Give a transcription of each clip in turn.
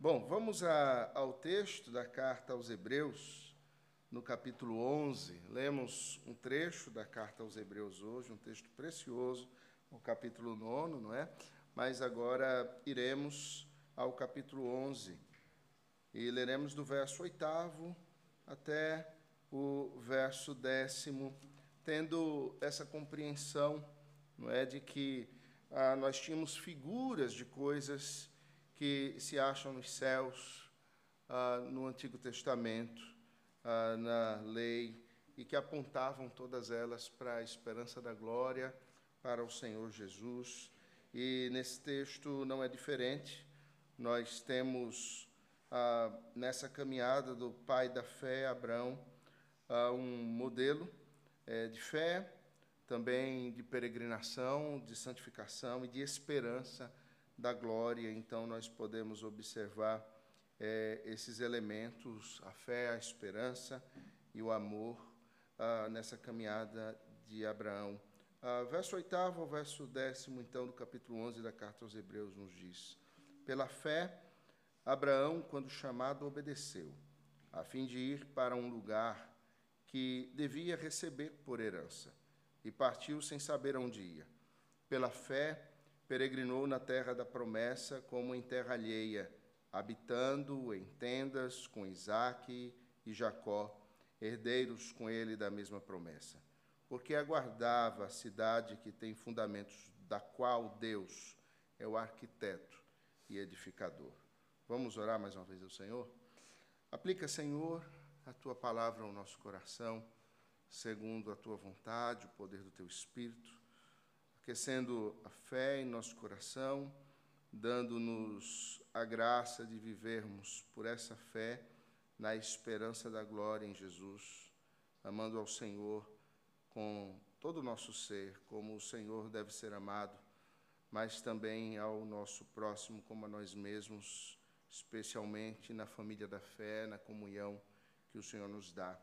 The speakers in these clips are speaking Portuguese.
Bom, vamos a, ao texto da carta aos Hebreus, no capítulo 11. Lemos um trecho da carta aos Hebreus hoje, um texto precioso, o capítulo 9, não é? Mas agora iremos ao capítulo 11 e leremos do verso 8 até o verso décimo, tendo essa compreensão, não é, de que ah, nós tínhamos figuras de coisas que se acham nos céus, ah, no Antigo Testamento, ah, na lei, e que apontavam todas elas para a esperança da glória, para o Senhor Jesus. E nesse texto não é diferente. Nós temos ah, nessa caminhada do pai da fé, Abraão, um modelo eh, de fé, também de peregrinação, de santificação e de esperança da glória, então nós podemos observar é, esses elementos, a fé, a esperança e o amor ah, nessa caminhada de Abraão. Ah, verso 8 ao verso 10, então, do capítulo 11 da carta aos Hebreus, nos diz: Pela fé, Abraão, quando chamado, obedeceu, a fim de ir para um lugar que devia receber por herança, e partiu sem saber onde ia. Pela fé, peregrinou na terra da promessa como em terra alheia, habitando em tendas com Isaque e Jacó, herdeiros com ele da mesma promessa. Porque aguardava a cidade que tem fundamentos, da qual Deus é o arquiteto e edificador. Vamos orar mais uma vez ao Senhor? Aplica, Senhor, a tua palavra ao nosso coração, segundo a tua vontade, o poder do teu Espírito aquecendo a fé em nosso coração, dando-nos a graça de vivermos por essa fé na esperança da glória em Jesus, amando ao Senhor com todo o nosso ser, como o Senhor deve ser amado, mas também ao nosso próximo como a nós mesmos, especialmente na família da fé, na comunhão que o Senhor nos dá.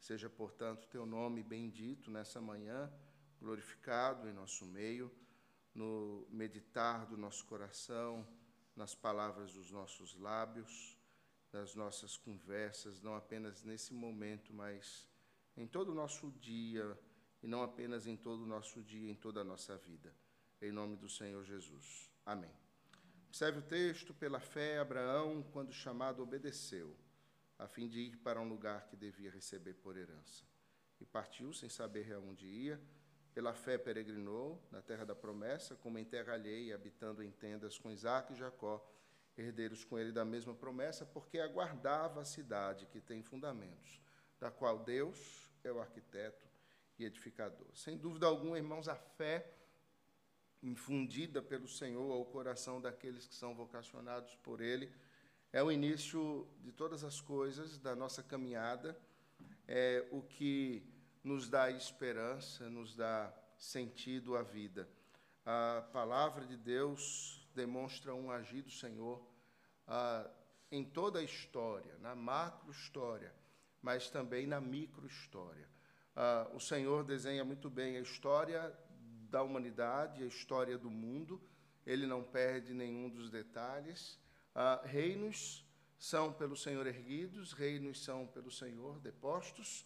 Seja, portanto, teu nome bendito nessa manhã glorificado em nosso meio, no meditar do nosso coração, nas palavras dos nossos lábios, das nossas conversas, não apenas nesse momento, mas em todo o nosso dia, e não apenas em todo o nosso dia, em toda a nossa vida. Em nome do Senhor Jesus. Amém. Observe o texto: pela fé, Abraão, quando chamado, obedeceu, a fim de ir para um lugar que devia receber por herança. E partiu sem saber aonde ia pela fé peregrinou na terra da promessa, como em terra alheia, habitando em tendas com Isaac e Jacó, herdeiros com ele da mesma promessa, porque aguardava a cidade que tem fundamentos, da qual Deus é o arquiteto e edificador. Sem dúvida alguma, irmãos, a fé infundida pelo Senhor ao coração daqueles que são vocacionados por Ele, é o início de todas as coisas da nossa caminhada, é o que nos dá esperança, nos dá sentido à vida. A palavra de Deus demonstra um agir do Senhor ah, em toda a história, na macro história, mas também na micro história. Ah, o Senhor desenha muito bem a história da humanidade, a história do mundo, ele não perde nenhum dos detalhes. Ah, reinos são pelo Senhor erguidos, reinos são pelo Senhor depostos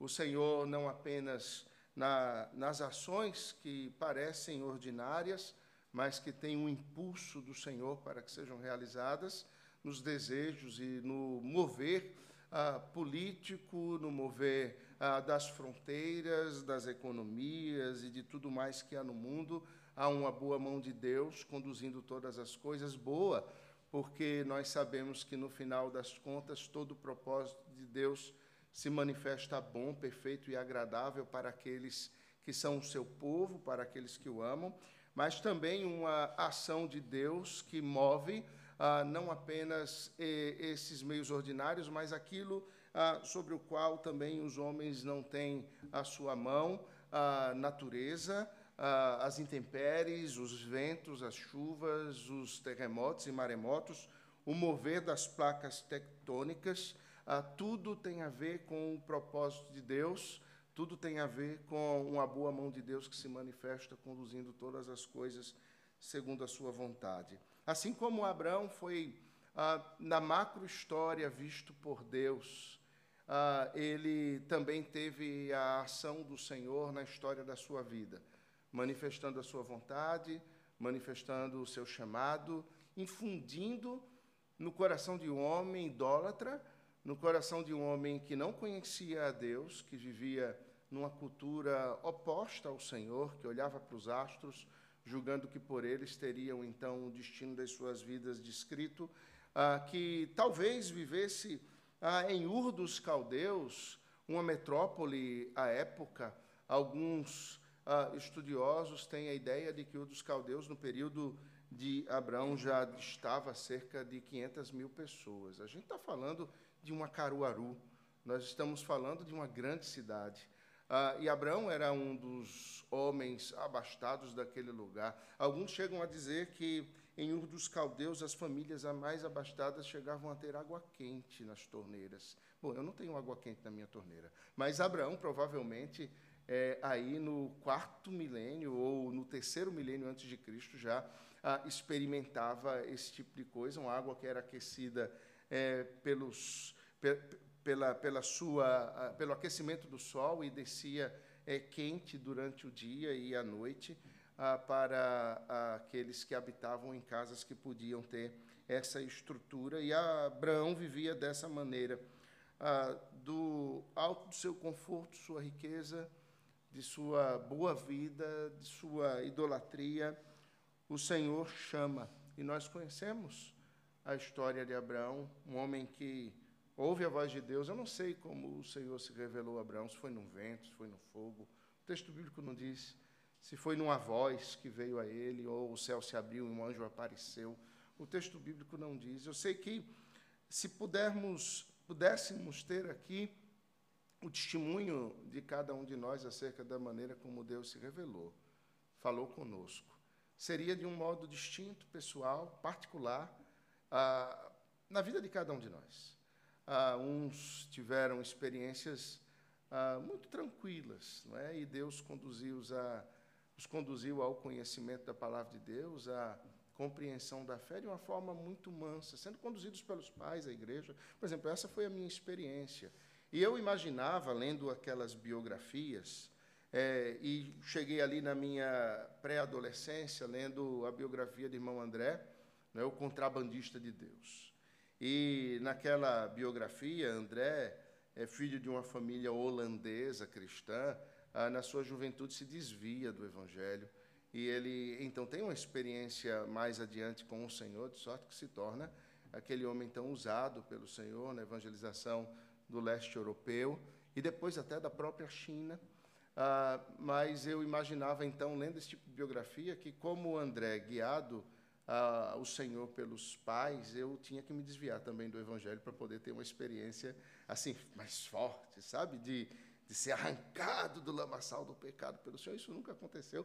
o Senhor não apenas na, nas ações que parecem ordinárias, mas que têm um impulso do Senhor para que sejam realizadas, nos desejos e no mover ah, político, no mover ah, das fronteiras, das economias e de tudo mais que há no mundo, há uma boa mão de Deus conduzindo todas as coisas boa, porque nós sabemos que no final das contas todo o propósito de Deus se manifesta bom, perfeito e agradável para aqueles que são o seu povo, para aqueles que o amam, mas também uma ação de Deus que move ah, não apenas eh, esses meios ordinários, mas aquilo ah, sobre o qual também os homens não têm a sua mão, a natureza, ah, as intempéries, os ventos, as chuvas, os terremotos e maremotos, o mover das placas tectônicas, ah, tudo tem a ver com o propósito de Deus, tudo tem a ver com uma boa mão de Deus que se manifesta conduzindo todas as coisas segundo a sua vontade. Assim como Abraão foi ah, na macro história visto por Deus, ah, ele também teve a ação do Senhor na história da sua vida, manifestando a sua vontade, manifestando o seu chamado, infundindo no coração de um homem idólatra, no coração de um homem que não conhecia a Deus, que vivia numa cultura oposta ao Senhor, que olhava para os astros, julgando que por eles teriam então o destino das suas vidas descrito, ah, que talvez vivesse ah, em Ur dos Caldeus, uma metrópole à época. Alguns ah, estudiosos têm a ideia de que Ur dos Caldeus, no período de Abraão, já estava cerca de 500 mil pessoas. A gente está falando de uma Caruaru, nós estamos falando de uma grande cidade. Ah, e Abraão era um dos homens abastados daquele lugar. Alguns chegam a dizer que em Ur dos Caldeus as famílias mais abastadas chegavam a ter água quente nas torneiras. Bom, eu não tenho água quente na minha torneira, mas Abraão provavelmente é, aí no quarto milênio ou no terceiro milênio antes de Cristo já ah, experimentava esse tipo de coisa, uma água que era aquecida é, pelos pela, pela sua, pelo aquecimento do sol e descia é, quente durante o dia e a noite ah, para aqueles que habitavam em casas que podiam ter essa estrutura. E Abraão vivia dessa maneira, ah, do alto do seu conforto, sua riqueza, de sua boa vida, de sua idolatria, o Senhor chama. E nós conhecemos a história de Abraão, um homem que ouve a voz de Deus. Eu não sei como o Senhor se revelou a Abraão, se foi no vento, se foi no fogo. O texto bíblico não diz se foi numa voz que veio a ele, ou o céu se abriu e um anjo apareceu. O texto bíblico não diz. Eu sei que se pudermos, pudéssemos ter aqui o testemunho de cada um de nós acerca da maneira como Deus se revelou, falou conosco, seria de um modo distinto, pessoal, particular, ah, na vida de cada um de nós. Ah, uns tiveram experiências ah, muito tranquilas, não é? e Deus conduziu-os a, os conduziu ao conhecimento da palavra de Deus, à compreensão da fé de uma forma muito mansa, sendo conduzidos pelos pais, a igreja. Por exemplo, essa foi a minha experiência. E eu imaginava, lendo aquelas biografias, é, e cheguei ali na minha pré-adolescência, lendo a biografia de irmão André, né, o contrabandista de Deus. E naquela biografia, André é filho de uma família holandesa cristã, ah, na sua juventude se desvia do evangelho e ele então tem uma experiência mais adiante com o Senhor, de sorte que se torna aquele homem tão usado pelo Senhor na evangelização do leste europeu e depois até da própria China. Ah, mas eu imaginava então, lendo esse tipo de biografia, que como André, guiado ah, o Senhor pelos pais, eu tinha que me desviar também do Evangelho para poder ter uma experiência assim mais forte, sabe, de, de ser arrancado do lamaçal do pecado pelo Senhor. Isso nunca aconteceu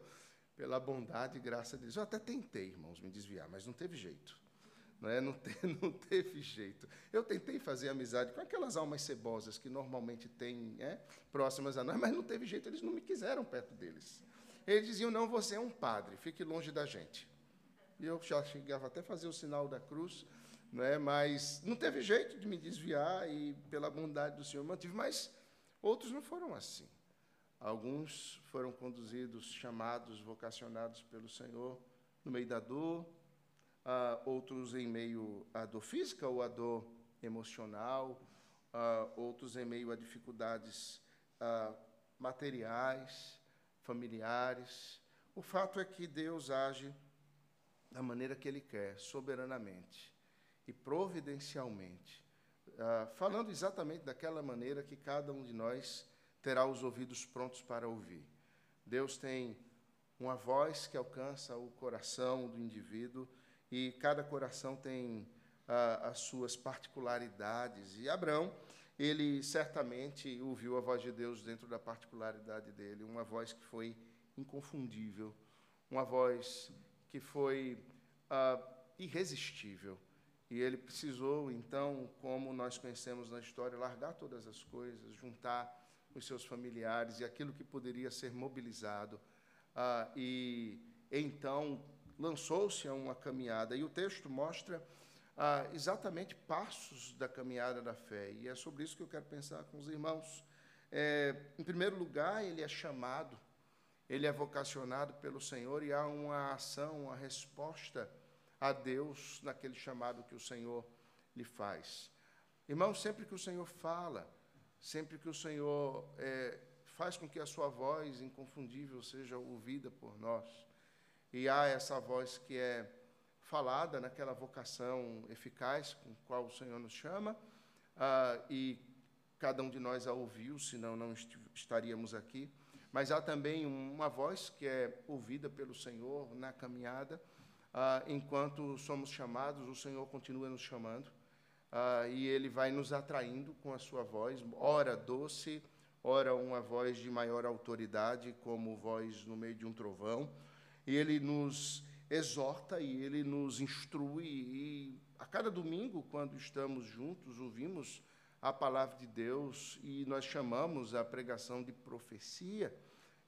pela bondade e graça de Deus. Eu até tentei, irmãos, me desviar, mas não teve jeito. Não, é? não, te, não teve jeito. Eu tentei fazer amizade com aquelas almas cebosas que normalmente têm é, próximas a nós, mas não teve jeito, eles não me quiseram perto deles. Eles diziam: não, você é um padre, fique longe da gente. E eu já chegava até a fazer o sinal da cruz, né? mas não teve jeito de me desviar e, pela bondade do Senhor, mantive. Mas outros não foram assim. Alguns foram conduzidos, chamados, vocacionados pelo Senhor no meio da dor, uh, outros em meio à dor física ou à dor emocional, uh, outros em meio a dificuldades uh, materiais, familiares. O fato é que Deus age da maneira que Ele quer, soberanamente e providencialmente, uh, falando exatamente daquela maneira que cada um de nós terá os ouvidos prontos para ouvir. Deus tem uma voz que alcança o coração do indivíduo e cada coração tem uh, as suas particularidades. E Abraão, ele certamente ouviu a voz de Deus dentro da particularidade dele, uma voz que foi inconfundível, uma voz que foi ah, irresistível. E ele precisou, então, como nós conhecemos na história, largar todas as coisas, juntar os seus familiares e aquilo que poderia ser mobilizado. Ah, e então lançou-se a uma caminhada. E o texto mostra ah, exatamente passos da caminhada da fé. E é sobre isso que eu quero pensar com os irmãos. É, em primeiro lugar, ele é chamado, ele é vocacionado pelo Senhor e há uma ação, uma resposta a Deus naquele chamado que o Senhor lhe faz. Irmão, sempre que o Senhor fala, sempre que o Senhor é, faz com que a sua voz inconfundível seja ouvida por nós, e há essa voz que é falada naquela vocação eficaz com qual o Senhor nos chama, ah, e cada um de nós a ouviu, senão não estaríamos aqui. Mas há também uma voz que é ouvida pelo Senhor na caminhada, ah, enquanto somos chamados, o Senhor continua nos chamando, ah, e Ele vai nos atraindo com a sua voz, ora doce, ora uma voz de maior autoridade, como voz no meio de um trovão, e Ele nos exorta e ele nos instrui. E a cada domingo, quando estamos juntos, ouvimos a palavra de Deus e nós chamamos a pregação de profecia.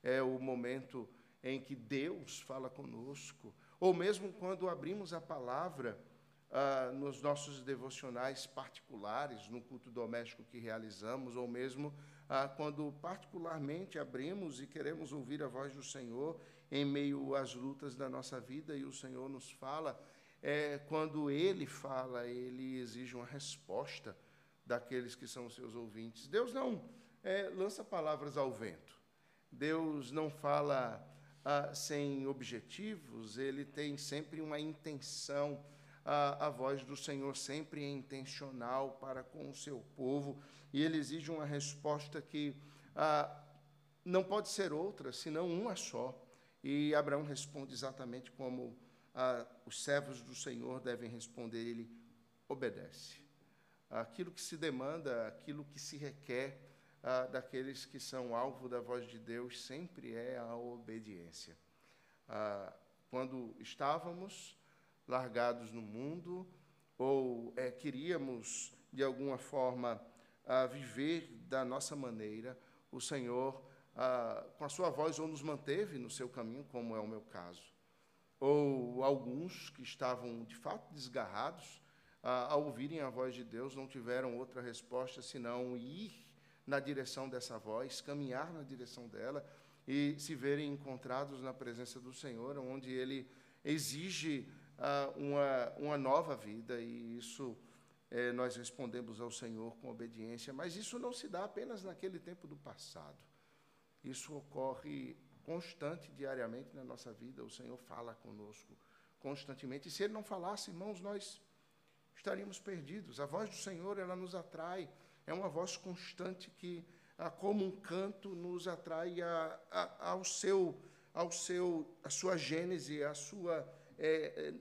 É o momento em que Deus fala conosco. Ou mesmo quando abrimos a palavra ah, nos nossos devocionais particulares, no culto doméstico que realizamos, ou mesmo ah, quando particularmente abrimos e queremos ouvir a voz do Senhor em meio às lutas da nossa vida e o Senhor nos fala, é, quando Ele fala, Ele exige uma resposta daqueles que são seus ouvintes. Deus não é, lança palavras ao vento. Deus não fala ah, sem objetivos, Ele tem sempre uma intenção. a voz do Senhor sempre é intencional para com o seu povo e Ele exige uma resposta que ah, não pode ser outra, senão uma só. E Abraão responde exatamente como ah, os servos do Senhor devem responder: ele obedece. Aquilo que se demanda, aquilo que se requer ah, daqueles que são alvo da voz de Deus sempre é a obediência. Ah, quando estávamos largados no mundo, ou é, queríamos, de alguma forma, viver da nossa maneira, o Senhor ah, com a sua voz ou nos manteve no seu caminho, como é o meu caso, ou alguns que estavam de fato desgarrados, ah, ao ouvirem a voz de Deus, não tiveram outra resposta senão ir na direção dessa voz, caminhar na direção dela e se verem encontrados na presença do Senhor, onde Ele exige ah, uma, uma nova vida, e isso eh, nós respondemos ao Senhor com obediência, mas isso não se dá apenas naquele tempo do passado. Isso ocorre constante, diariamente na nossa vida. O Senhor fala conosco constantemente. E se Ele não falasse, irmãos, nós estaríamos perdidos. A voz do Senhor, ela nos atrai. É uma voz constante que, como um canto, nos atrai a, a, ao seu, ao seu, a sua gênese, a sua, é,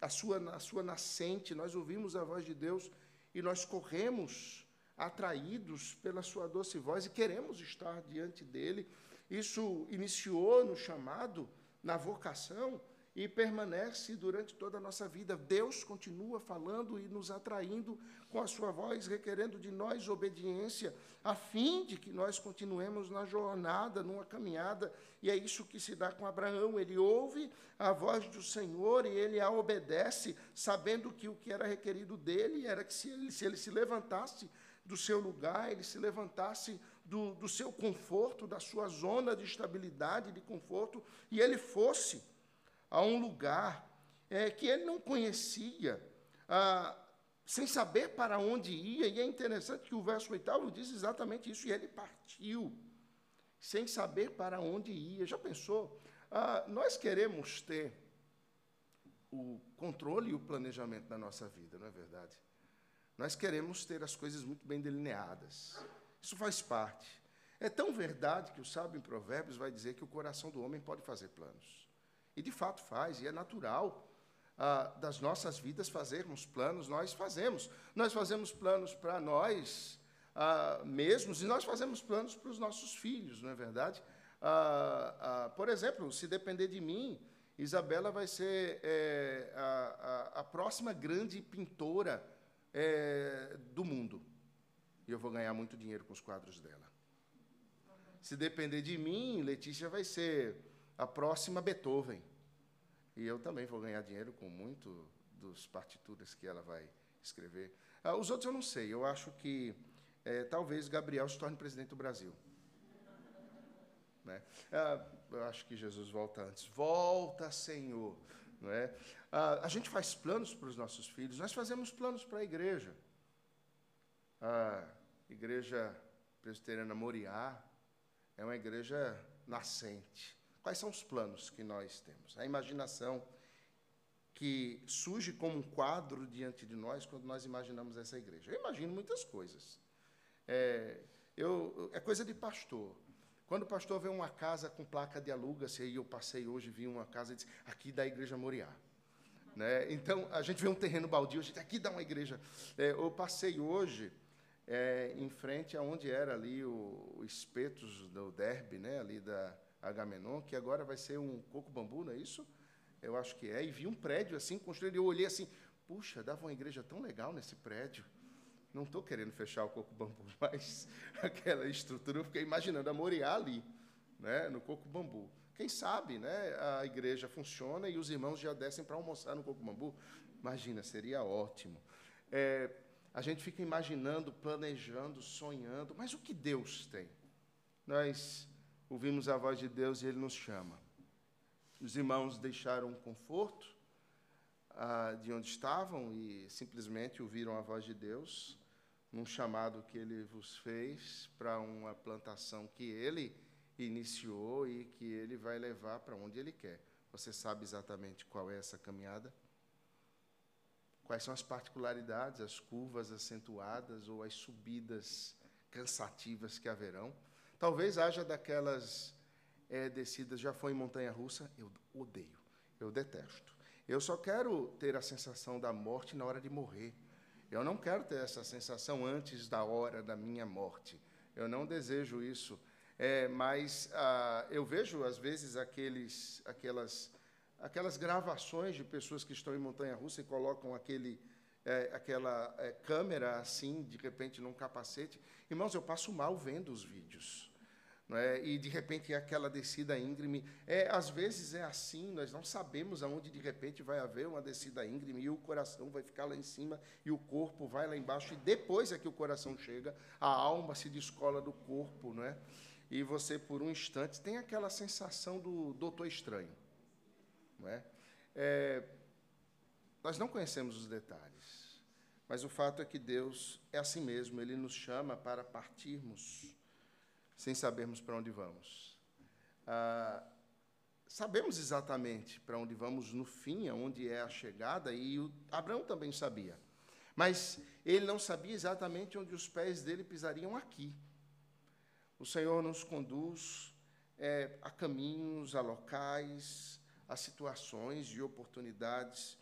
a sua, a sua nascente. Nós ouvimos a voz de Deus e nós corremos atraídos pela sua doce voz e queremos estar diante dele. Isso iniciou no chamado, na vocação e permanece durante toda a nossa vida. Deus continua falando e nos atraindo com a sua voz, requerendo de nós obediência, a fim de que nós continuemos na jornada, numa caminhada. E é isso que se dá com Abraão. Ele ouve a voz do Senhor e ele a obedece, sabendo que o que era requerido dele era que se ele se, ele se levantasse do seu lugar, ele se levantasse do, do seu conforto, da sua zona de estabilidade, de conforto, e ele fosse a um lugar é, que ele não conhecia, ah, sem saber para onde ia, e é interessante que o verso oitavo diz exatamente isso, e ele partiu, sem saber para onde ia. Já pensou? Ah, nós queremos ter o controle e o planejamento da nossa vida, não é verdade? Nós queremos ter as coisas muito bem delineadas. Isso faz parte. É tão verdade que o sábio em Provérbios vai dizer que o coração do homem pode fazer planos. E de fato faz, e é natural ah, das nossas vidas fazermos planos, nós fazemos. Nós fazemos planos para nós ah, mesmos e nós fazemos planos para os nossos filhos, não é verdade? Ah, ah por exemplo, se depender de mim, Isabela vai ser é, a, a, a próxima grande pintora é, do mundo. E eu vou ganhar muito dinheiro com os quadros dela. Se depender de mim, Letícia vai ser a próxima Beethoven. E eu também vou ganhar dinheiro com muito dos partituras que ela vai escrever. Ah, os outros eu não sei. Eu acho que é, talvez Gabriel se torne presidente do Brasil. Né? Ah, eu acho que Jesus volta antes. Volta, Senhor. Não é? Ah, a gente faz planos para os nossos filhos, nós fazemos planos para a igreja. A igreja presbiteriana Moriá é uma igreja nascente. Quais são os planos que nós temos? A imaginação que surge como um quadro diante de nós quando nós imaginamos essa igreja. Eu imagino muitas coisas. É, eu, é coisa de pastor. Quando o pastor vê uma casa com placa de aluga-se, aí eu passei hoje, vi uma casa e disse, aqui da Igreja Moriá. Né? Então, a gente vê um terreno baldio, a gente aqui dá uma igreja. É, eu passei hoje é, em frente aonde era ali o, o espetos do derby, né? ali da Agamenon, que agora vai ser um coco bambu, não é isso? Eu acho que é. E vi um prédio assim construído, eu olhei assim, puxa, dava uma igreja tão legal nesse prédio. Não estou querendo fechar o coco bambu, mas aquela estrutura, eu fiquei imaginando a Moriá ali, né, no coco bambu. Quem sabe né, a igreja funciona e os irmãos já descem para almoçar no coco bambu? Imagina, seria ótimo. É, a gente fica imaginando, planejando, sonhando, mas o que Deus tem? Nós ouvimos a voz de Deus e Ele nos chama. Os irmãos deixaram o conforto ah, de onde estavam e simplesmente ouviram a voz de Deus num chamado que ele vos fez para uma plantação que ele iniciou e que ele vai levar para onde ele quer. Você sabe exatamente qual é essa caminhada? Quais são as particularidades, as curvas acentuadas ou as subidas cansativas que haverão? Talvez haja daquelas é, descidas, já foi em montanha russa? Eu odeio, eu detesto. Eu só quero ter a sensação da morte na hora de morrer. Eu não quero ter essa sensação antes da hora da minha morte. Eu não desejo isso. É, mas ah, eu vejo, às vezes, aqueles, aquelas, aquelas gravações de pessoas que estão em montanha-russa e colocam aquele, é, aquela é, câmera assim, de repente, num capacete. Irmãos, eu passo mal vendo os vídeos é? e de repente é aquela descida íngreme. É, às vezes é assim, nós não sabemos aonde de repente vai haver uma descida íngreme e o coração vai ficar lá em cima e o corpo vai lá embaixo e depois é que o coração chega, a alma se descola do corpo, não é? E você por um instante tem aquela sensação do doutor estranho, não é? é nós não conhecemos os detalhes, mas o fato é que Deus é assim mesmo, Ele nos chama para partirmos sem sabermos para onde vamos. Ah, sabemos exatamente para onde vamos no fim, aonde é a chegada, e o, Abraão também sabia. Mas ele não sabia exatamente onde os pés dele pisariam aqui. O Senhor nos conduz é, a caminhos, a locais, a situações e oportunidades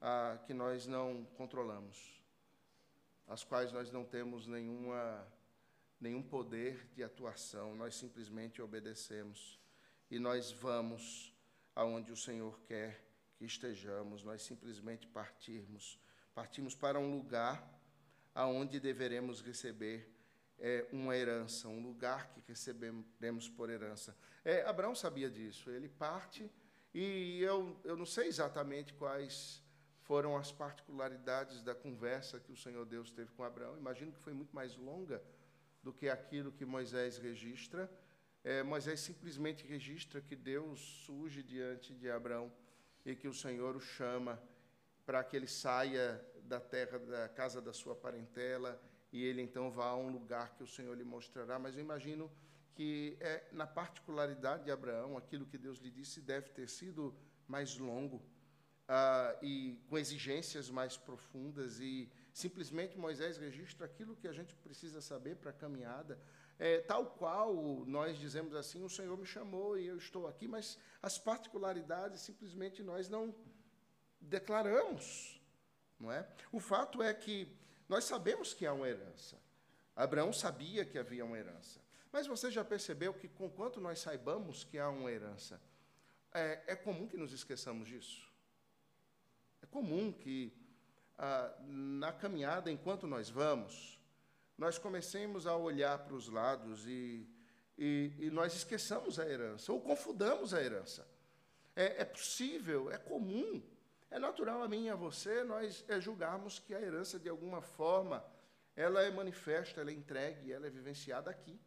ah, que nós não controlamos, as quais nós não temos nenhuma nenhum poder de atuação, nós simplesmente obedecemos e nós vamos aonde o Senhor quer que estejamos, nós simplesmente partirmos, partimos para um lugar aonde deveremos receber é, uma herança, um lugar que recebemos por herança. É, Abraão sabia disso, ele parte e eu, eu não sei exatamente quais foram as particularidades da conversa que o Senhor Deus teve com Abraão, imagino que foi muito mais longa do que aquilo que Moisés registra. É, Moisés simplesmente registra que Deus surge diante de Abraão e que o Senhor o chama para que ele saia da terra, da casa da sua parentela, e ele então vá a um lugar que o Senhor lhe mostrará. Mas eu imagino que é, na particularidade de Abraão, aquilo que Deus lhe disse deve ter sido mais longo ah, e com exigências mais profundas e Simplesmente Moisés registra aquilo que a gente precisa saber para a caminhada. É, tal qual nós dizemos assim: o Senhor me chamou e eu estou aqui, mas as particularidades simplesmente nós não declaramos. Não é? O fato é que nós sabemos que há uma herança. Abraão sabia que havia uma herança. Mas você já percebeu que, conquanto nós saibamos que há uma herança, é, é comum que nos esqueçamos disso? Comum que ah, na caminhada, enquanto nós vamos, nós comecemos a olhar para os lados e, e, e nós esqueçamos a herança, ou confundamos a herança. É, é possível, é comum É natural a mim e a você nós é, julgarmos que a herança, de alguma forma, ela é manifesta, ela é entregue, ela é vivenciada aqui.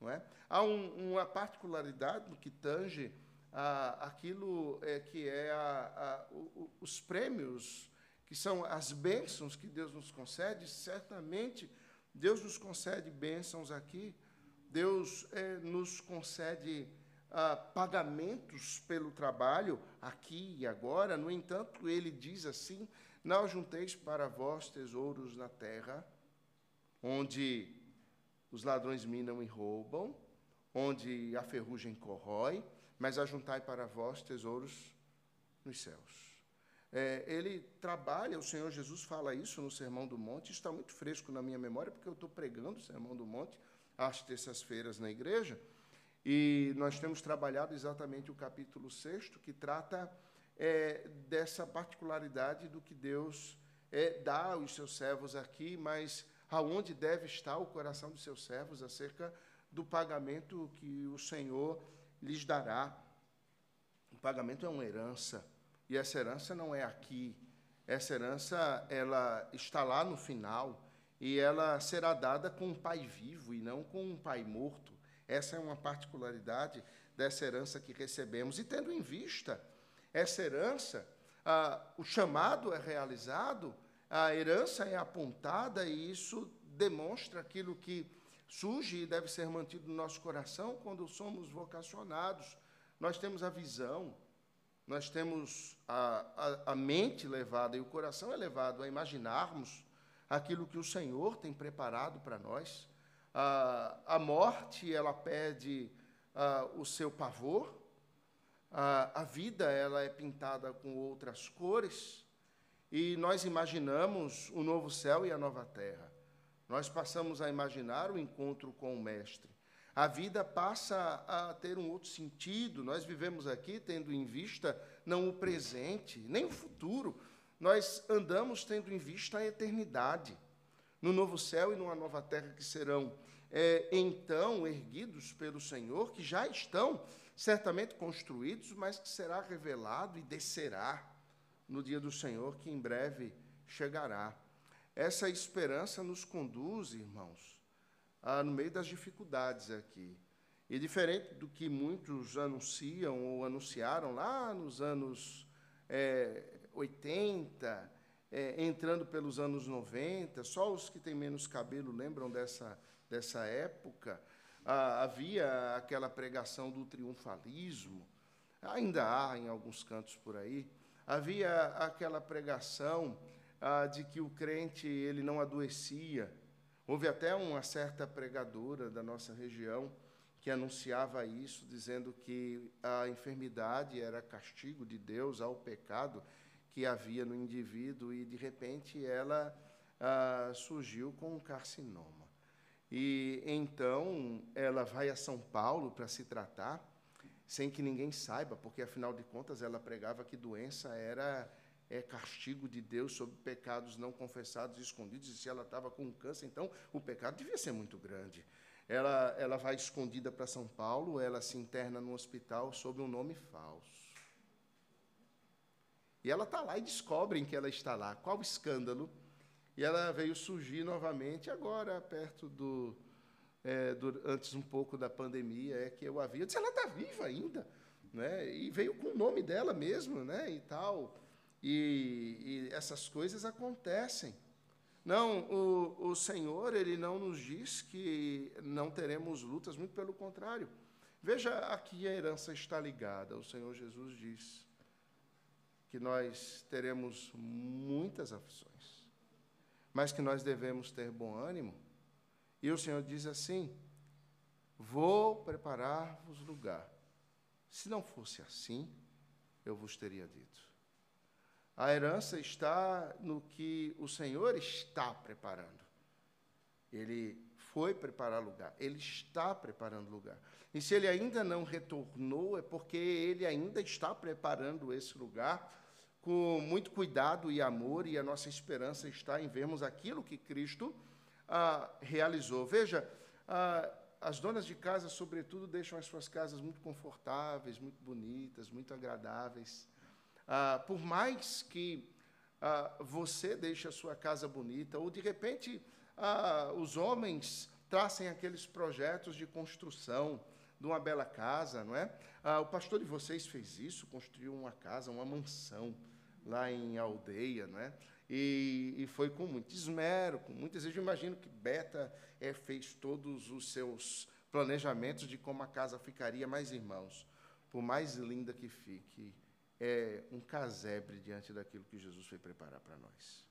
Não é? Há um, uma particularidade no que tange aquilo é, que é a, a, o, os prêmios, que são as bênçãos que Deus nos concede. Certamente, Deus nos concede bênçãos aqui, Deus é, nos concede ah, pagamentos pelo trabalho aqui e agora. No entanto, ele diz assim: Não junteis para vós tesouros na terra, onde os ladrões minam e roubam, onde a ferrugem corrói, mas ajuntai para vós tesouros nos céus. É, ele trabalha, o Senhor Jesus fala isso no Sermão do Monte, está muito fresco na minha memória, porque eu estou pregando o Sermão do Monte às terças-feiras na igreja, e nós temos trabalhado exatamente o capítulo 6, que trata é, dessa particularidade do que Deus é, dá aos seus servos aqui, mas aonde deve estar o coração dos seus servos acerca do pagamento que o Senhor lhes dará. O pagamento é uma herança, e essa herança não é aqui. Essa herança ela está lá no final e ela será dada com um pai vivo e não com um pai morto. Essa é uma particularidade dessa herança que recebemos. E tendo em vista essa herança, ah, o chamado é realizado, a herança é apontada e isso demonstra aquilo que surge e deve ser mantido no nosso coração quando somos vocacionados. Nós temos a visão, nós temos a, a, a mente levada e o coração é levado a imaginarmos aquilo que o Senhor tem preparado para nós. A, a morte, ela perde o seu pavor, a, a vida, ela é pintada com outras cores, e nós imaginamos o novo céu e a nova terra. Nós passamos a imaginar o encontro com o Mestre. A vida passa a ter um outro sentido. Nós vivemos aqui tendo em vista não o presente, nem o futuro. Nós andamos tendo em vista a eternidade. No novo céu e numa nova terra que serão é, então erguidos pelo Senhor, que já estão certamente construídos, mas que será revelado e descerá no dia do Senhor, que em breve chegará. Essa esperança nos conduz, irmãos, a, no meio das dificuldades aqui. E diferente do que muitos anunciam ou anunciaram lá nos anos é, 80, é, entrando pelos anos 90, só os que têm menos cabelo lembram dessa, dessa época. Ah, havia aquela pregação do triunfalismo, ainda há em alguns cantos por aí. Havia aquela pregação ah, de que o crente ele não adoecia. Houve até uma certa pregadora da nossa região que anunciava isso, dizendo que a enfermidade era castigo de Deus ao pecado que havia no indivíduo e de repente ela ah, surgiu com um carcinoma. E então ela vai a São Paulo para se tratar, sem que ninguém saiba, porque afinal de contas ela pregava que doença era é castigo de Deus sobre pecados não confessados e escondidos, e se ela estava com câncer, então o pecado devia ser muito grande. Ela, ela vai escondida para São Paulo, ela se interna no hospital sob um nome falso. E ela está lá e descobrem que ela está lá. Qual escândalo? E ela veio surgir novamente agora, perto do, é, do, antes um pouco da pandemia, é que eu havia. Eu disse, ela está viva ainda, né? E veio com o nome dela mesmo, né? E tal. E, e essas coisas acontecem. Não, o, o Senhor, Ele não nos diz que não teremos lutas, muito pelo contrário. Veja aqui a herança está ligada. O Senhor Jesus diz que nós teremos muitas aflições, mas que nós devemos ter bom ânimo. E o Senhor diz assim: Vou preparar-vos lugar. Se não fosse assim, eu vos teria dito. A herança está no que o Senhor está preparando. Ele foi preparar lugar, ele está preparando lugar. E se ele ainda não retornou, é porque ele ainda está preparando esse lugar com muito cuidado e amor, e a nossa esperança está em vermos aquilo que Cristo ah, realizou. Veja, ah, as donas de casa, sobretudo, deixam as suas casas muito confortáveis, muito bonitas, muito agradáveis Ah, por mais que ah, você deixe a sua casa bonita, ou de repente ah, os homens tracem aqueles projetos de construção de uma bela casa, não é? Ah, o pastor de vocês fez isso, construiu uma casa, uma mansão lá em aldeia, não é? E, e foi com muito esmero, com muito desejo. Eu imagino que Beta é, fez todos os seus planejamentos de como a casa ficaria, mas irmãos, por mais linda que fique, é um casebre diante daquilo que Jesus foi preparar para nós.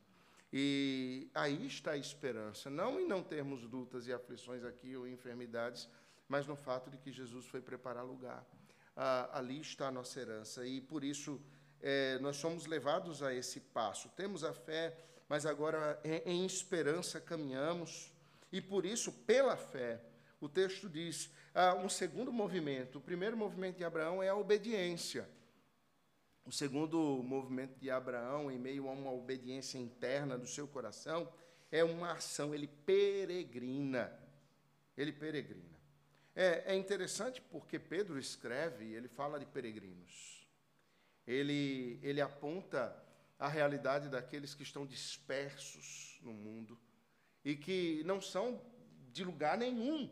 E aí está a esperança, não em não termos lutas e aflições aqui ou enfermidades, mas no fato de que Jesus foi preparar lugar. Ah, ali está a nossa herança e por isso é, nós somos levados a esse passo. Temos a fé, mas agora em, em esperança caminhamos e por isso, pela fé, o texto diz ah, um segundo movimento. O primeiro movimento de Abraão é a obediência. O segundo movimento de Abraão, em meio a uma obediência interna do seu coração, é uma ação, ele peregrina. Ele peregrina. É, é interessante porque Pedro escreve, ele fala de peregrinos. Ele, ele aponta a realidade daqueles que estão dispersos no mundo e que não são de lugar nenhum.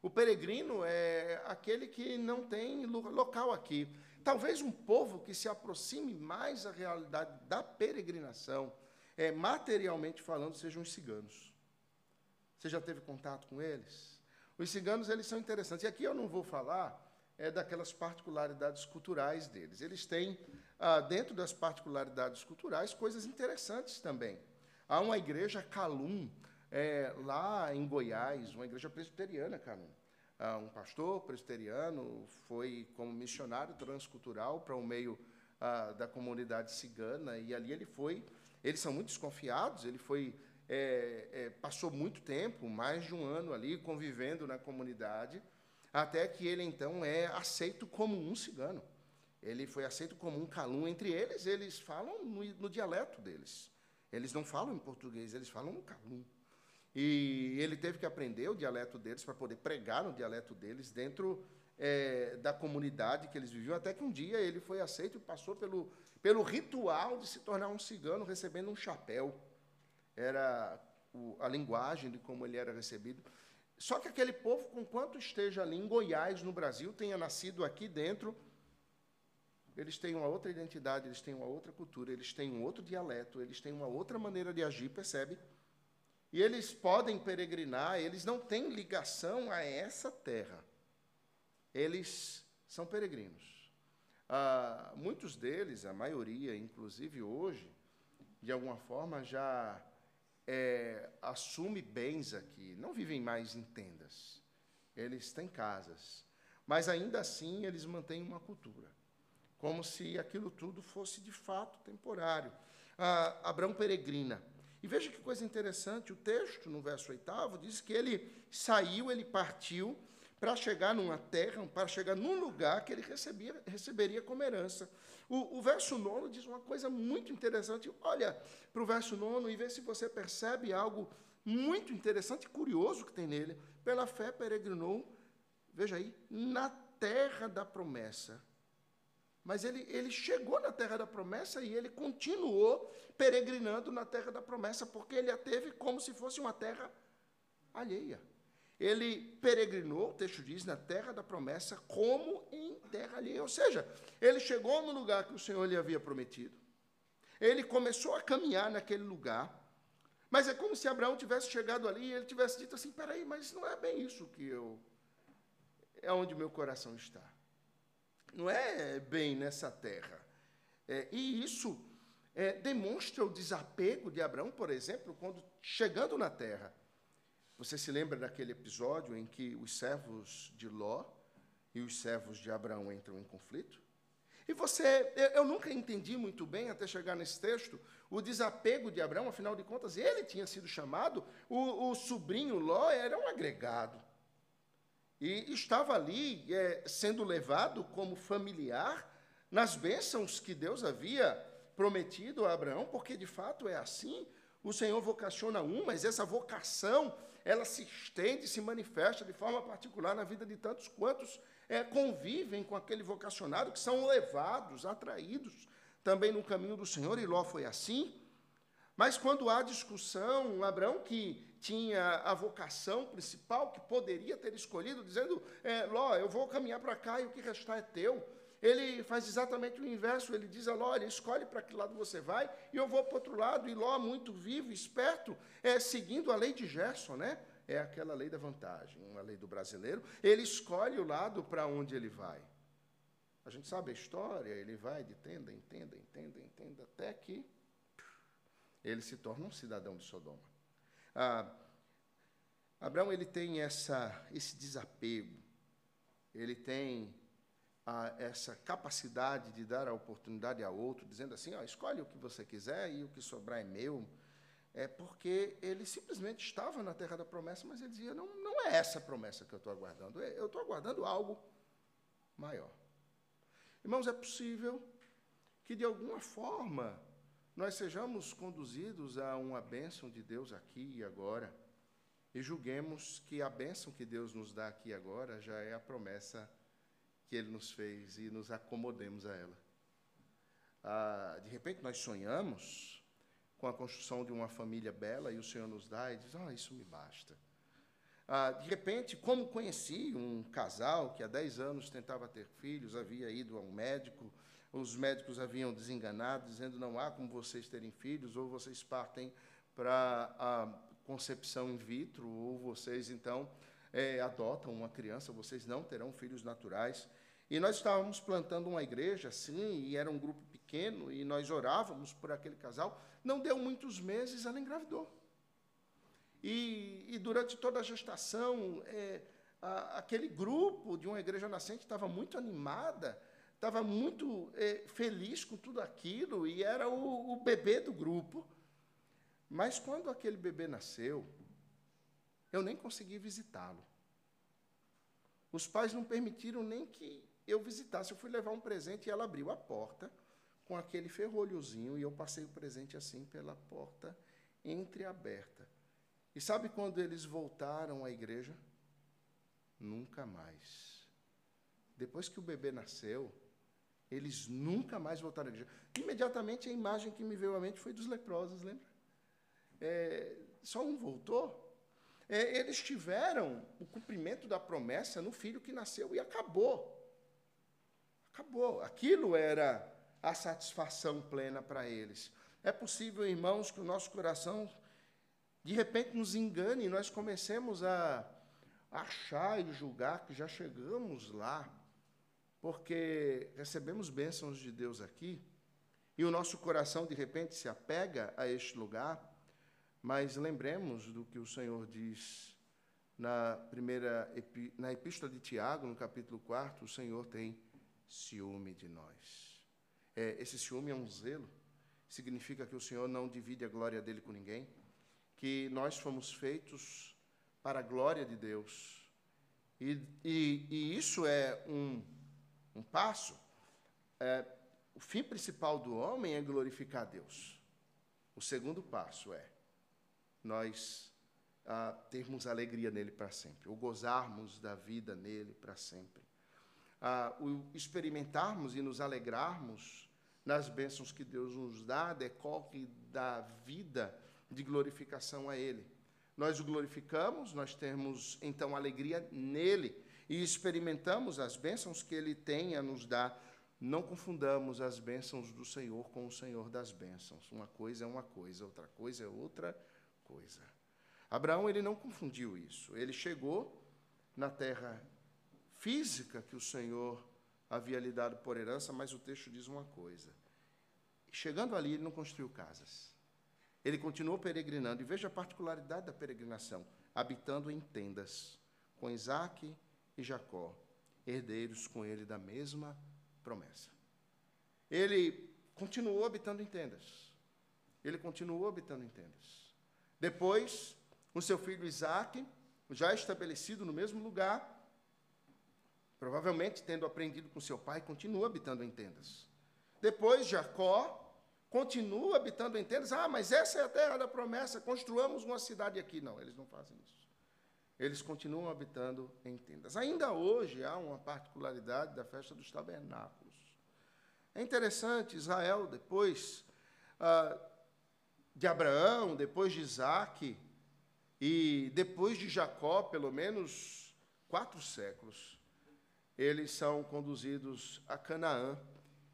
O peregrino é aquele que não tem local aqui. Talvez um povo que se aproxime mais à realidade da peregrinação, é, materialmente falando, sejam os ciganos. Você já teve contato com eles? Os ciganos eles são interessantes. E aqui eu não vou falar é, daquelas particularidades culturais deles. Eles têm, ah, dentro das particularidades culturais, coisas interessantes também. Há uma igreja Calum, é, lá em Goiás, uma igreja presbiteriana Calum uh, um pastor presbiteriano, foi como missionário transcultural para o meio uh, da comunidade cigana, e ali ele foi. Eles são muito desconfiados, ele foi. É, é, passou muito tempo, mais de um ano ali, convivendo na comunidade, até que ele então é aceito como um cigano. Ele foi aceito como um calum. Entre eles, eles falam no, no dialeto deles. Eles não falam em português, eles falam calum. E ele teve que aprender o dialeto deles para poder pregar no dialeto deles dentro é, da comunidade que eles viviam, até que um dia ele foi aceito e passou pelo, pelo ritual de se tornar um cigano, recebendo um chapéu. Era o, a linguagem de como ele era recebido. Só que aquele povo, conquanto esteja ali em Goiás, no Brasil, tenha nascido aqui dentro, eles têm uma outra identidade, eles têm uma outra cultura, eles têm um outro dialeto, eles têm uma outra maneira de agir, percebe? E eles podem peregrinar, eles não têm ligação a essa terra. Eles são peregrinos. Ah, muitos deles, a maioria, inclusive hoje, de alguma forma já é, assume bens aqui, não vivem mais em tendas. Eles têm casas. Mas ainda assim eles mantêm uma cultura, como se aquilo tudo fosse de fato temporário. Ah, Abraão peregrina. E veja que coisa interessante, o texto, no verso oitavo, diz que ele saiu, ele partiu para chegar numa terra, para chegar num lugar que ele recebia, receberia como herança. O, o verso nono diz uma coisa muito interessante. Olha para o verso nono e vê se você percebe algo muito interessante e curioso que tem nele. Pela fé peregrinou, veja aí, na terra da promessa mas ele, ele chegou na terra da promessa e ele continuou peregrinando na terra da promessa, porque ele a teve como se fosse uma terra alheia. Ele peregrinou, o texto diz, na terra da promessa, como em terra alheia. Ou seja, ele chegou no lugar que o Senhor lhe havia prometido. Ele começou a caminhar naquele lugar. Mas é como se Abraão tivesse chegado ali e ele tivesse dito assim: peraí, mas não é bem isso que eu. É onde meu coração está não é bem nessa terra. É, e isso é, demonstra o desapego de Abraão, por exemplo, quando chegando na terra. Você se lembra daquele episódio em que os servos de Ló e os servos de Abraão entram em conflito? E você, eu nunca entendi muito bem, até chegar nesse texto, o desapego de Abraão, afinal de contas, ele tinha sido chamado, o, o sobrinho Ló era um agregado. E estava ali é, sendo levado como familiar nas bênçãos que Deus havia prometido a Abraão, porque de fato é assim. O Senhor vocaciona um, mas essa vocação ela se estende, se manifesta de forma particular na vida de tantos quantos é, convivem com aquele vocacionado, que são levados, atraídos também no caminho do Senhor, e Ló foi assim. Mas quando há discussão, Abraão, que tinha a vocação principal, que poderia ter escolhido, dizendo: é, Ló, eu vou caminhar para cá e o que restar é teu. Ele faz exatamente o inverso, ele diz a Ló: escolhe para que lado você vai, e eu vou para outro lado. E Ló, muito vivo, esperto, é, seguindo a lei de Gerson, né? é aquela lei da vantagem, uma lei do brasileiro. Ele escolhe o lado para onde ele vai. A gente sabe a história, ele vai de tenda em tenda, em tenda, em tenda, até que ele se torna um cidadão de Sodoma. Ah, Abraão ele tem essa, esse desapego, ele tem ah, essa capacidade de dar a oportunidade a outro, dizendo assim: ó, escolhe o que você quiser e o que sobrar é meu. É porque ele simplesmente estava na terra da promessa, mas ele dizia: não, não é essa promessa que eu estou aguardando, é, eu estou aguardando algo maior. Irmãos, é possível que de alguma forma nós sejamos conduzidos a uma bênção de Deus aqui e agora, e julguemos que a bênção que Deus nos dá aqui e agora já é a promessa que Ele nos fez e nos acomodemos a ela. Ah, de repente nós sonhamos com a construção de uma família bela e o Senhor nos dá e diz: Ah, isso me basta. Ah, de repente, como conheci um casal que há 10 anos tentava ter filhos, havia ido a um médico, os médicos haviam desenganado, dizendo não há como vocês terem filhos, ou vocês partem para a concepção in vitro, ou vocês então é, adotam uma criança, vocês não terão filhos naturais. E nós estávamos plantando uma igreja assim, e era um grupo pequeno, e nós orávamos por aquele casal. Não deu muitos meses, ela engravidou. E, e durante toda a gestação, é, a, aquele grupo de uma igreja nascente estava muito animada, estava muito é, feliz com tudo aquilo e era o, o bebê do grupo. Mas quando aquele bebê nasceu, eu nem consegui visitá-lo. Os pais não permitiram nem que eu visitasse. Eu fui levar um presente e ela abriu a porta com aquele ferrolhozinho e eu passei o presente assim pela porta entreaberta. E sabe quando eles voltaram à igreja? Nunca mais. Depois que o bebê nasceu, eles nunca mais voltaram à igreja. Imediatamente a imagem que me veio à mente foi dos leprosos, lembra? É, só um voltou. É, eles tiveram o cumprimento da promessa no filho que nasceu e acabou. Acabou. Aquilo era a satisfação plena para eles. É possível, irmãos, que o nosso coração de repente nos engane e nós comecemos a achar e julgar que já chegamos lá porque recebemos bênçãos de Deus aqui e o nosso coração de repente se apega a este lugar, mas lembremos do que o Senhor diz na primeira na epístola de Tiago, no capítulo 4, o Senhor tem ciúme de nós. É, esse ciúme é um zelo, significa que o Senhor não divide a glória dele com ninguém, que nós fomos feitos para a glória de Deus. E, e, e isso é um um passo. É, o fim principal do homem é glorificar a Deus. O segundo passo é nós ah, termos alegria nele para sempre, ou gozarmos da vida nele para sempre. Ah, o experimentarmos e nos alegrarmos nas bênçãos que Deus nos dá decorre da vida de glorificação a Ele. Nós o glorificamos, nós temos então alegria nele e experimentamos as bênçãos que Ele tem a nos dar, não confundamos as bênçãos do Senhor com o Senhor das bênçãos. Uma coisa é uma coisa, outra coisa é outra coisa. Abraão ele não confundiu isso. Ele chegou na terra física que o Senhor havia lhe dado por herança, mas o texto diz uma coisa. Chegando ali, ele não construiu casas. Ele continuou peregrinando, e veja a particularidade da peregrinação: habitando em tendas, com Isaac e Jacó, herdeiros com ele da mesma promessa. Ele continuou habitando em tendas. Ele continuou habitando em tendas. Depois, o seu filho Isaac, já estabelecido no mesmo lugar, provavelmente tendo aprendido com seu pai, continua habitando em tendas. Depois, Jacó continua habitando em tendas. Ah, mas essa é a terra da promessa, construamos uma cidade aqui. Não, eles não fazem isso eles continuam habitando em tendas. Ainda hoje há uma particularidade da festa dos tabernáculos. É interessante, Israel, depois ah, de Abraão, depois de Isaac e depois de Jacó, pelo menos quatro séculos, eles são conduzidos a Canaã.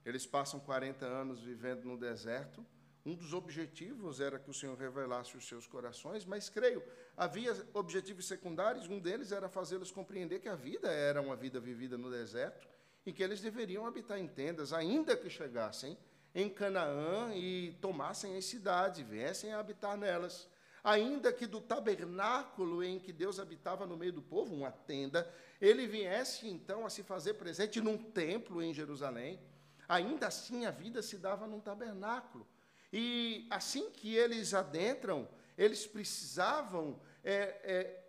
Eles passam 40 anos vivendo no deserto. Um dos objetivos era que o Senhor revelasse os seus corações, mas creio, havia objetivos secundários. Um deles era fazê-los compreender que a vida era uma vida vivida no deserto e que eles deveriam habitar em tendas, ainda que chegassem em Canaã e tomassem as cidades, viessem a habitar nelas. Ainda que do tabernáculo em que Deus habitava no meio do povo, uma tenda, ele viesse então a se fazer presente num templo em Jerusalém, ainda assim a vida se dava num tabernáculo. E assim que eles adentram, eles precisavam é, é,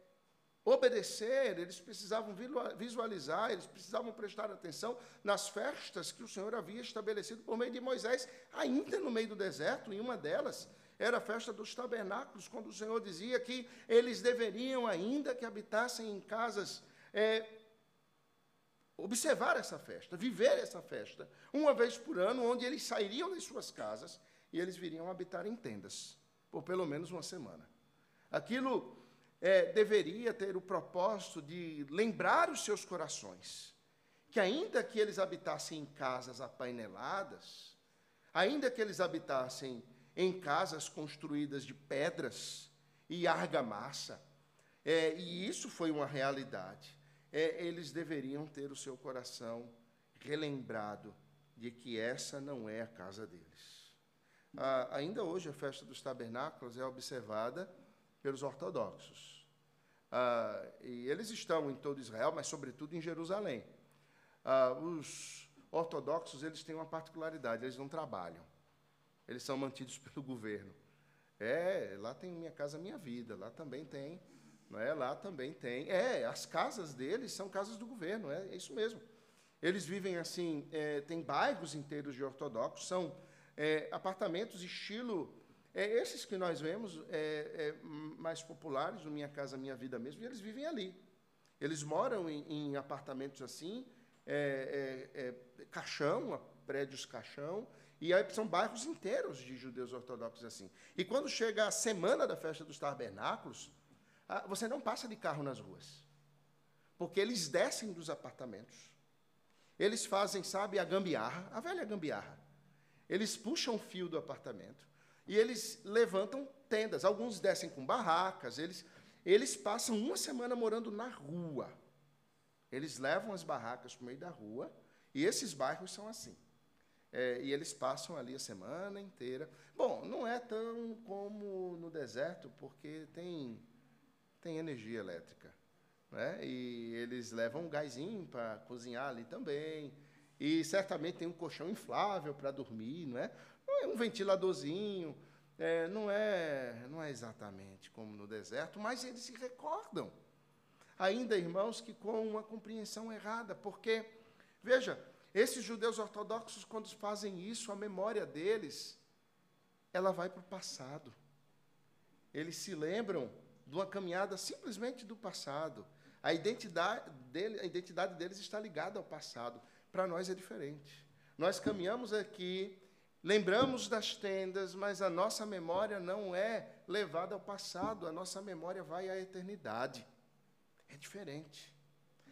obedecer, eles precisavam visualizar, eles precisavam prestar atenção nas festas que o Senhor havia estabelecido por meio de Moisés, ainda no meio do deserto, em uma delas era a festa dos tabernáculos, quando o Senhor dizia que eles deveriam, ainda que habitassem em casas, é, observar essa festa, viver essa festa, uma vez por ano, onde eles sairiam das suas casas e eles viriam habitar em tendas, por pelo menos uma semana. Aquilo é, deveria ter o propósito de lembrar os seus corações que, ainda que eles habitassem em casas apaineladas, ainda que eles habitassem em casas construídas de pedras e argamassa, é, e isso foi uma realidade, é, eles deveriam ter o seu coração relembrado de que essa não é a casa deles. Ah, ainda hoje, a festa dos tabernáculos é observada pelos ortodoxos. Ah, e eles estão em todo Israel, mas sobretudo em Jerusalém. Ah, os ortodoxos eles têm uma particularidade, eles não trabalham. Eles são mantidos pelo governo. É, lá tem Minha Casa Minha Vida, lá também tem, não é? Lá também tem. É, as casas deles são casas do governo, é, é isso mesmo. Eles vivem assim, é, tem bairros inteiros de ortodoxos, são é, apartamentos estilo é, esses que nós vemos, é, é, mais populares, no Minha Casa Minha Vida mesmo, e eles vivem ali. Eles moram em, em apartamentos assim, é, é, caixão, prédios caixão, e aí são bairros inteiros de judeus ortodoxos assim. E quando chega a semana da festa dos tabernáculos, ah, você não passa de carro nas ruas. Porque eles descem dos apartamentos. Eles fazem, sabe, a gambiarra, a velha gambiarra. Eles puxam o fio do apartamento e eles levantam tendas. Alguns descem com barracas, eles, eles passam uma semana morando na rua. Eles levam as barracas para o meio da rua, e esses bairros são assim. É, e eles passam ali a semana inteira. Bom, não é tão como no deserto, porque tem, tem energia elétrica. Né? E eles levam um gásinho para cozinhar ali também. E certamente tem um colchão inflável para dormir, não é? É um ventiladorzinho, é, não, é, não é exatamente como no deserto, mas eles se recordam. Ainda, irmãos, que com uma compreensão errada, porque, veja, esses judeus ortodoxos, quando fazem isso, a memória deles, ela vai para o passado. Eles se lembram de uma caminhada simplesmente do passado. A identidade, dele, a identidade deles está ligada ao passado. Para nós é diferente. Nós caminhamos aqui Lembramos das tendas, mas a nossa memória não é levada ao passado, a nossa memória vai à eternidade. É diferente.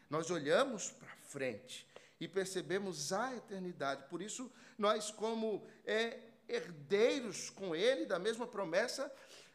Nós olhamos para frente e percebemos a eternidade. Por isso, nós, como é, herdeiros com Ele da mesma promessa,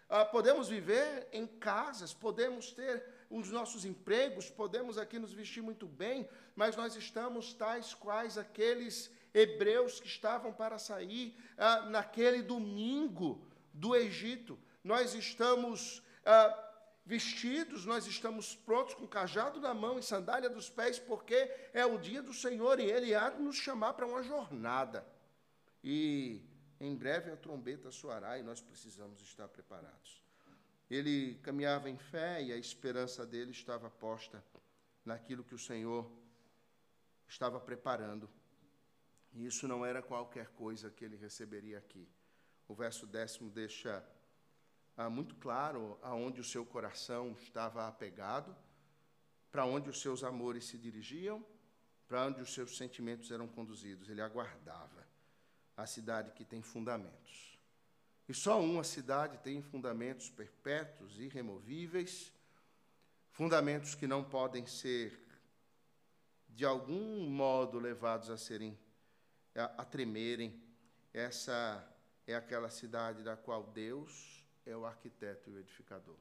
ah, podemos viver em casas, podemos ter os nossos empregos, podemos aqui nos vestir muito bem, mas nós estamos tais quais aqueles hebreus que estavam para sair ah, naquele domingo do Egito. Nós estamos ah, vestidos, nós estamos prontos com cajado na mão e sandália dos pés, porque é o dia do Senhor e Ele há de nos chamar para uma jornada. E em breve a trombeta soará e nós precisamos estar preparados. Ele caminhava em fé e a esperança dele estava posta naquilo que o Senhor estava preparando e isso não era qualquer coisa que ele receberia aqui. O verso décimo deixa ah, muito claro aonde o seu coração estava apegado, para onde os seus amores se dirigiam, para onde os seus sentimentos eram conduzidos. Ele aguardava. a cidade que tem fundamentos. E só uma cidade tem fundamentos perpétuos, irremovíveis, fundamentos que não podem ser, de algum modo, levados a serem, a, a tremerem. Essa é aquela cidade da qual Deus é o arquiteto e o edificador.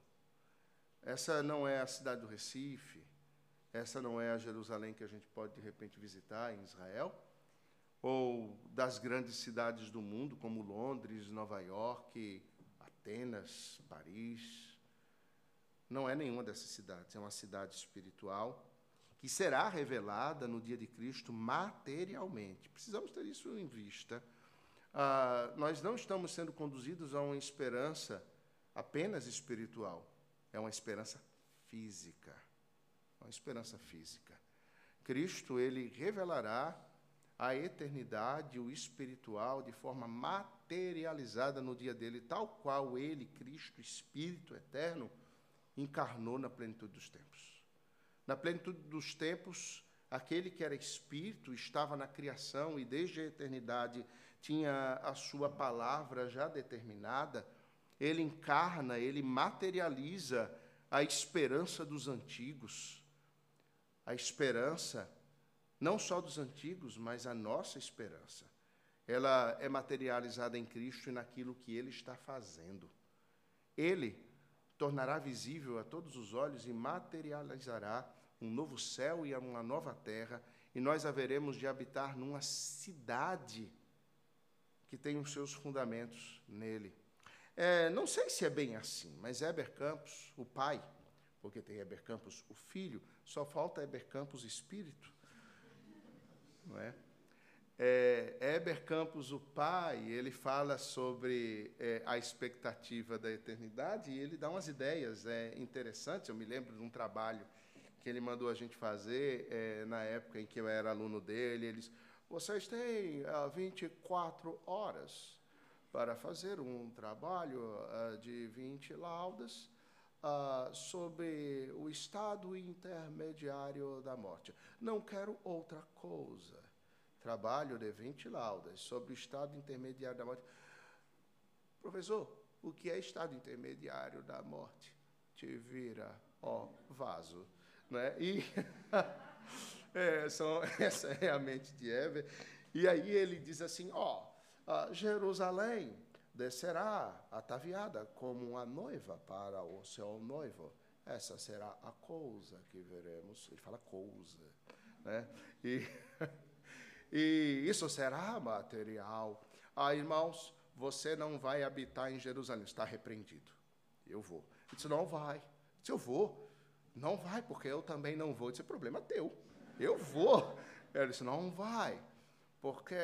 Essa não é a cidade do Recife, essa não é a Jerusalém que a gente pode de repente visitar em Israel, ou das grandes cidades do mundo, como Londres, Nova York, Atenas, Paris. Não é nenhuma dessas cidades, é uma cidade espiritual que será revelada no dia de Cristo materialmente. Precisamos ter isso em vista. Ah, nós não estamos sendo conduzidos a uma esperança apenas espiritual, é uma esperança física. Uma esperança física. Cristo, ele revelará a eternidade, o espiritual, de forma materializada no dia dele, tal qual ele, Cristo, Espírito eterno, encarnou na plenitude dos tempos. Na plenitude dos tempos, aquele que era Espírito estava na criação e desde a eternidade tinha a sua palavra já determinada. Ele encarna, ele materializa a esperança dos antigos, a esperança não só dos antigos, mas a nossa esperança. Ela é materializada em Cristo e naquilo que Ele está fazendo. Ele tornará visível a todos os olhos e materializará um novo céu e uma nova terra, e nós haveremos de habitar numa cidade que tem os seus fundamentos nele. É, não sei se é bem assim, mas Heber Campos, o pai, porque tem Heber Campos, o filho, só falta Heber Campos, espírito, não é? É, Heber Campos, o pai, ele fala sobre é, a expectativa da eternidade e ele dá umas ideias é, interessantes. Eu me lembro de um trabalho que ele mandou a gente fazer é, na época em que eu era aluno dele. Eles, vocês têm ah, 24 horas para fazer um trabalho ah, de 20 laudas ah, sobre o estado intermediário da morte. Não quero outra coisa. Trabalho de 20 laudas sobre o estado intermediário da morte. Professor, o que é estado intermediário da morte? Te vira, ó, vaso. Né? E é, são, essa é a mente de Ever. E aí ele diz assim, ó, Jerusalém descerá ataviada como uma noiva para o seu noivo. Essa será a coisa que veremos. Ele fala coisa. Né? E, e isso será material. Ah, irmãos, você não vai habitar em Jerusalém, está repreendido. Eu vou. Ele disse, não vai. Eu disse, eu vou. Não vai, porque eu também não vou. Esse é problema teu. Eu vou. Ele disse, não vai, porque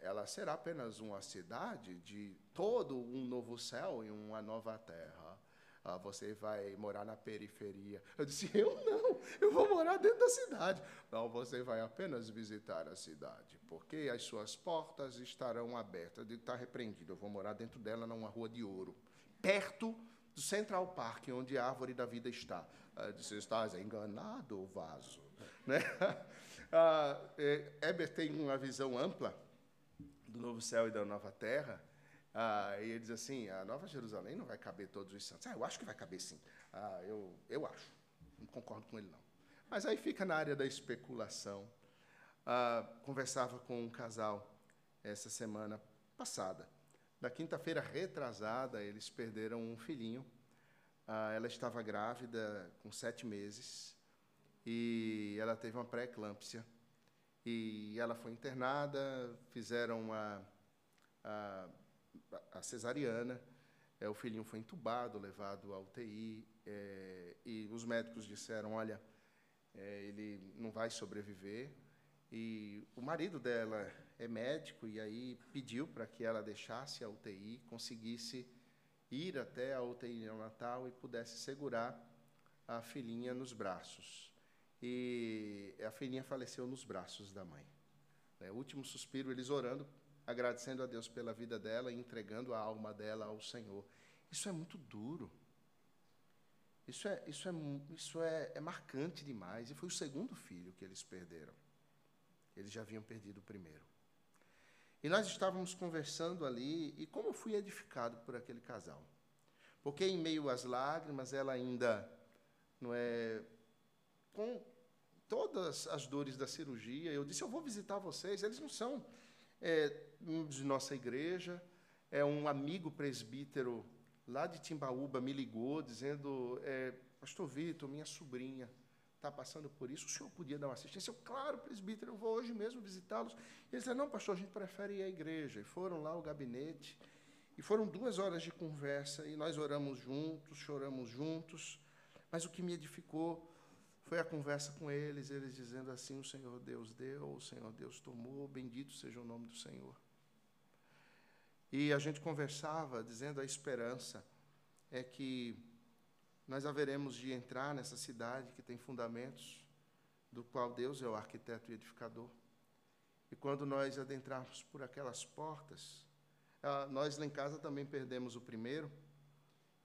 ela será apenas uma cidade de todo um novo céu e uma nova terra. Ah, você vai morar na periferia. Eu disse, eu não, eu vou morar dentro da cidade. Não, você vai apenas visitar a cidade, porque as suas portas estarão abertas. Eu está repreendido, eu vou morar dentro dela numa rua de ouro, perto do Central Park, onde a árvore da vida está. Eu disse, estás enganado, vaso. Né? Ah, é, Heber tem uma visão ampla do novo céu e da nova terra. Ah, e ele diz assim: a Nova Jerusalém não vai caber todos os santos. Ah, eu acho que vai caber sim. Ah, eu, eu acho. Não concordo com ele, não. Mas aí fica na área da especulação. Ah, conversava com um casal essa semana passada. Na quinta-feira retrasada, eles perderam um filhinho. Ah, ela estava grávida com sete meses e ela teve uma pré-eclâmpsia. E ela foi internada, fizeram a, a, a cesariana, é, o filhinho foi entubado, levado à UTI, é, e os médicos disseram, olha, é, ele não vai sobreviver. E o marido dela é médico e aí pediu para que ela deixasse a UTI, conseguisse ir até a UTI neonatal e pudesse segurar a filhinha nos braços e a filhinha faleceu nos braços da mãe. É, o último suspiro, eles orando, agradecendo a Deus pela vida dela e entregando a alma dela ao Senhor. Isso é muito duro. Isso é, isso é, isso é, é marcante demais. E foi o segundo filho que eles perderam. Eles já haviam perdido o primeiro. E nós estávamos conversando ali, e como eu fui edificado por aquele casal. Porque em meio às lágrimas, ela ainda não é com todas as dores da cirurgia, eu disse: Eu vou visitar vocês. Eles não são é, de nossa igreja, é um amigo presbítero lá de Timbaúba me ligou dizendo: é, Pastor Vitor, minha sobrinha está passando por isso, o senhor podia dar uma assistência? Eu, claro, presbítero, eu vou hoje mesmo visitá-los. Eles disseram: Não, pastor, a gente prefere ir à igreja. E foram lá ao gabinete. E foram duas horas de conversa, e nós oramos juntos, choramos juntos. Mas o que me edificou foi a conversa com eles, eles dizendo assim: O Senhor Deus deu, o Senhor Deus tomou, bendito seja o nome do Senhor. E a gente conversava dizendo a esperança é que nós haveremos de entrar nessa cidade que tem fundamentos, do qual Deus é o arquiteto e edificador. E quando nós adentrarmos por aquelas portas, ah, nós lá em casa também perdemos o primeiro,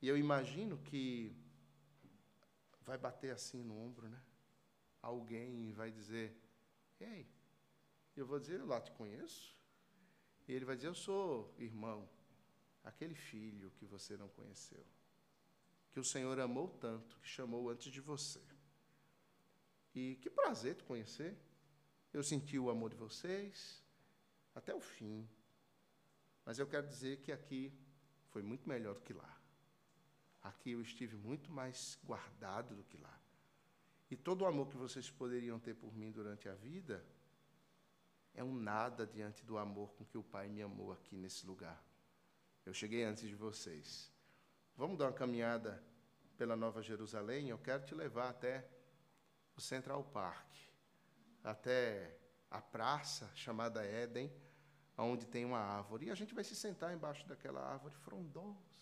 e eu imagino que vai bater assim no ombro, né? Alguém vai dizer: Ei, eu vou dizer, eu lá te conheço. E ele vai dizer: Eu sou irmão, aquele filho que você não conheceu, que o Senhor amou tanto, que chamou antes de você. E que prazer te conhecer. Eu senti o amor de vocês até o fim. Mas eu quero dizer que aqui foi muito melhor do que lá. Aqui eu estive muito mais guardado do que lá. E todo o amor que vocês poderiam ter por mim durante a vida é um nada diante do amor com que o Pai me amou aqui nesse lugar. Eu cheguei antes de vocês. Vamos dar uma caminhada pela Nova Jerusalém? Eu quero te levar até o Central Park, até a praça chamada Éden, onde tem uma árvore. E a gente vai se sentar embaixo daquela árvore frondosa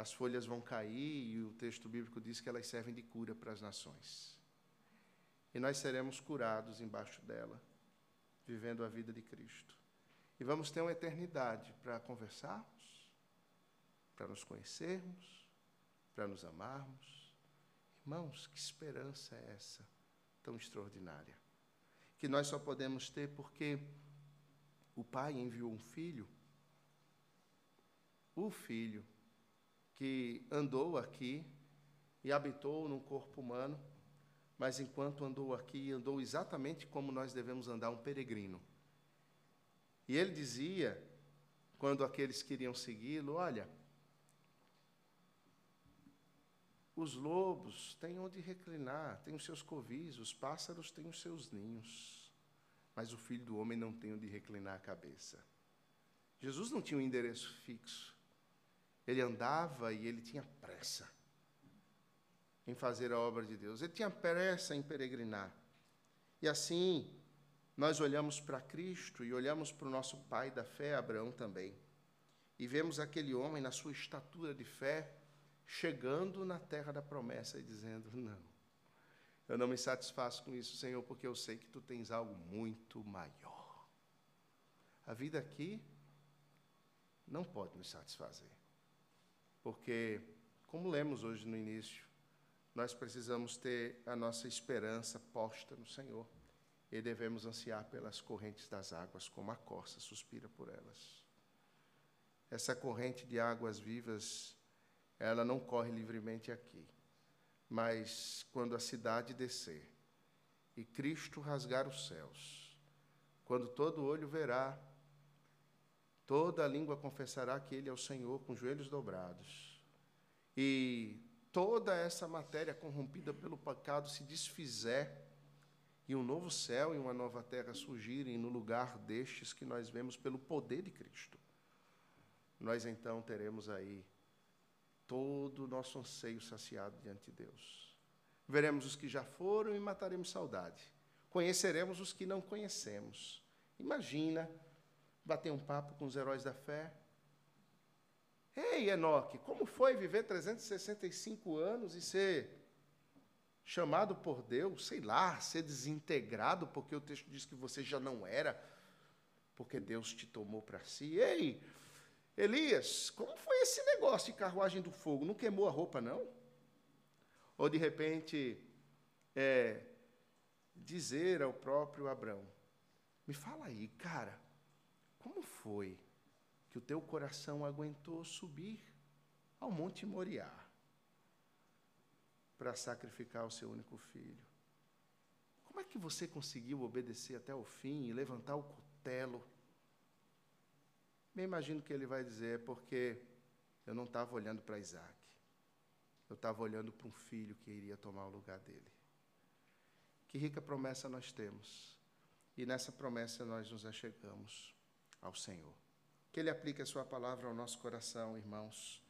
as folhas vão cair e o texto bíblico diz que elas servem de cura para as nações. E nós seremos curados embaixo dela, vivendo a vida de Cristo. E vamos ter uma eternidade para conversarmos, para nos conhecermos, para nos amarmos. Irmãos, que esperança é essa tão extraordinária? Que nós só podemos ter porque o Pai enviou um filho, o Filho que andou aqui e habitou no corpo humano, mas enquanto andou aqui, andou exatamente como nós devemos andar um peregrino. E ele dizia, quando aqueles queriam segui-lo: Olha, os lobos têm onde reclinar, têm os seus covis, os pássaros têm os seus ninhos, mas o filho do homem não tem onde reclinar a cabeça. Jesus não tinha um endereço fixo. Ele andava e ele tinha pressa em fazer a obra de Deus. Ele tinha pressa em peregrinar. E assim, nós olhamos para Cristo e olhamos para o nosso pai da fé, Abraão também. E vemos aquele homem na sua estatura de fé, chegando na terra da promessa e dizendo: Não, eu não me satisfaço com isso, Senhor, porque eu sei que tu tens algo muito maior. A vida aqui não pode nos satisfazer. Porque, como lemos hoje no início, nós precisamos ter a nossa esperança posta no Senhor e devemos ansiar pelas correntes das águas, como a corça suspira por elas. Essa corrente de águas vivas, ela não corre livremente aqui, mas quando a cidade descer e Cristo rasgar os céus, quando todo olho verá Toda língua confessará que Ele é o Senhor com joelhos dobrados. E toda essa matéria corrompida pelo pecado se desfizer e um novo céu e uma nova terra surgirem no lugar destes que nós vemos pelo poder de Cristo. Nós então teremos aí todo o nosso anseio saciado diante de Deus. Veremos os que já foram e mataremos saudade. Conheceremos os que não conhecemos. Imagina bater um papo com os heróis da fé. Ei, Enoque, como foi viver 365 anos e ser chamado por Deus, sei lá, ser desintegrado, porque o texto diz que você já não era, porque Deus te tomou para si. Ei, Elias, como foi esse negócio de carruagem do fogo? Não queimou a roupa, não? Ou de repente, é, dizer ao próprio Abraão: Me fala aí, cara, como foi que o teu coração aguentou subir ao Monte Moriá para sacrificar o seu único filho? Como é que você conseguiu obedecer até o fim e levantar o cutelo? Me imagino que ele vai dizer, porque eu não estava olhando para Isaac, eu estava olhando para um filho que iria tomar o lugar dele. Que rica promessa nós temos. E nessa promessa nós nos achegamos ao Senhor. Que Ele aplique a Sua palavra ao nosso coração, irmãos